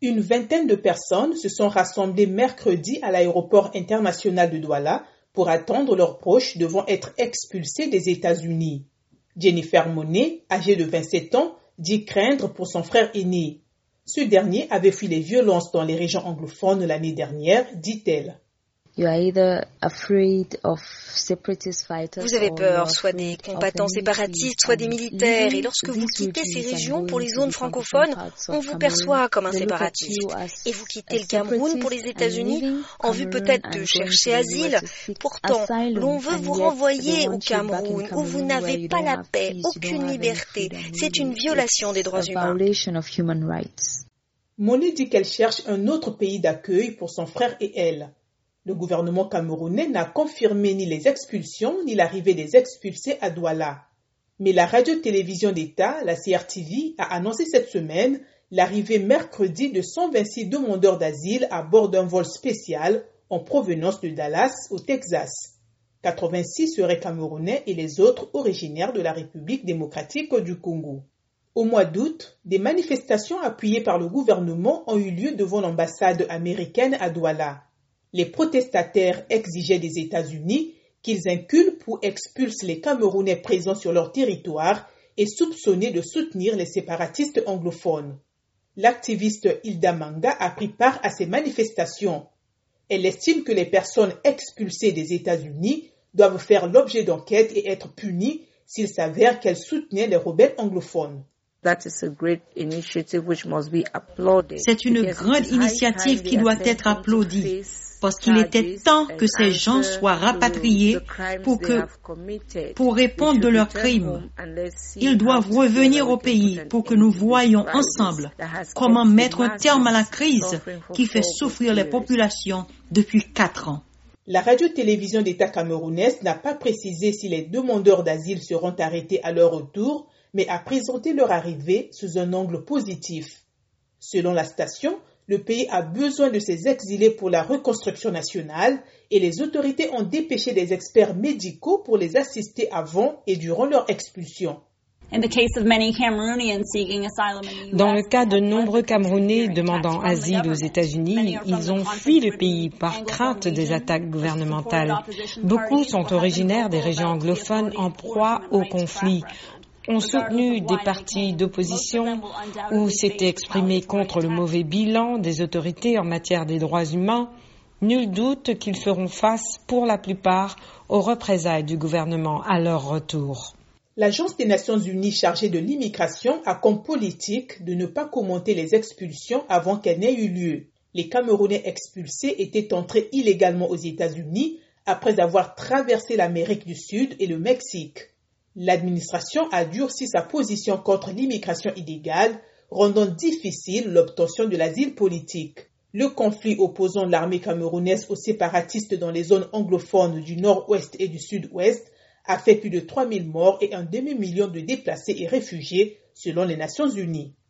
Une vingtaine de personnes se sont rassemblées mercredi à l'aéroport international de Douala pour attendre leurs proches devant être expulsés des États-Unis. Jennifer Monet, âgée de 27 ans, dit craindre pour son frère aîné. Ce dernier avait fui les violences dans les régions anglophones l'année dernière, dit-elle. Vous avez peur soit des combattants séparatistes, soit des militaires. Et lorsque vous quittez ces régions pour les zones francophones, on vous perçoit comme un séparatiste. Et vous quittez le Cameroun pour les États-Unis en vue peut-être de chercher asile. Pourtant, l'on veut vous renvoyer au Cameroun où vous n'avez pas la paix, aucune liberté. C'est une violation des droits humains. Monet dit qu'elle cherche un autre pays d'accueil pour son frère et elle. Le gouvernement camerounais n'a confirmé ni les expulsions ni l'arrivée des expulsés à Douala. Mais la radio-télévision d'État, la CRTV, a annoncé cette semaine l'arrivée mercredi de 126 demandeurs d'asile à bord d'un vol spécial en provenance de Dallas, au Texas. 86 seraient camerounais et les autres originaires de la République démocratique du Congo. Au mois d'août, des manifestations appuyées par le gouvernement ont eu lieu devant l'ambassade américaine à Douala. Les protestataires exigeaient des États-Unis qu'ils inculpent ou expulsent les Camerounais présents sur leur territoire et soupçonnés de soutenir les séparatistes anglophones. L'activiste Hilda Manga a pris part à ces manifestations. Elle estime que les personnes expulsées des États-Unis doivent faire l'objet d'enquêtes et être punies s'il s'avère qu'elles soutenaient les rebelles anglophones. C'est une grande initiative qui doit être applaudie parce qu'il était temps que ces gens soient rapatriés pour, que, pour répondre de leurs crimes. Ils doivent revenir au pays pour que nous voyions ensemble comment mettre un terme à la crise qui fait souffrir les populations depuis quatre ans. La radio-télévision d'État camerounaise n'a pas précisé si les demandeurs d'asile seront arrêtés à leur retour, mais a présenté leur arrivée sous un angle positif. Selon la station, le pays a besoin de ses exilés pour la reconstruction nationale et les autorités ont dépêché des experts médicaux pour les assister avant et durant leur expulsion. Dans le cas de nombreux Camerounais demandant asile aux États-Unis, ils ont fui le pays par crainte des attaques gouvernementales. Beaucoup sont originaires des régions anglophones en proie au conflit ont soutenu des partis d'opposition ou s'étaient exprimés contre le mauvais bilan des autorités en matière des droits humains, nul doute qu'ils feront face pour la plupart aux représailles du gouvernement à leur retour. L'Agence des Nations Unies chargée de l'immigration a comme politique de ne pas commenter les expulsions avant qu'elles n'aient eu lieu. Les Camerounais expulsés étaient entrés illégalement aux États-Unis après avoir traversé l'Amérique du Sud et le Mexique. L'administration a durci sa position contre l'immigration illégale, rendant difficile l'obtention de l'asile politique. Le conflit opposant l'armée camerounaise aux séparatistes dans les zones anglophones du nord-ouest et du sud-ouest a fait plus de 3000 morts et un demi-million de déplacés et réfugiés selon les Nations Unies.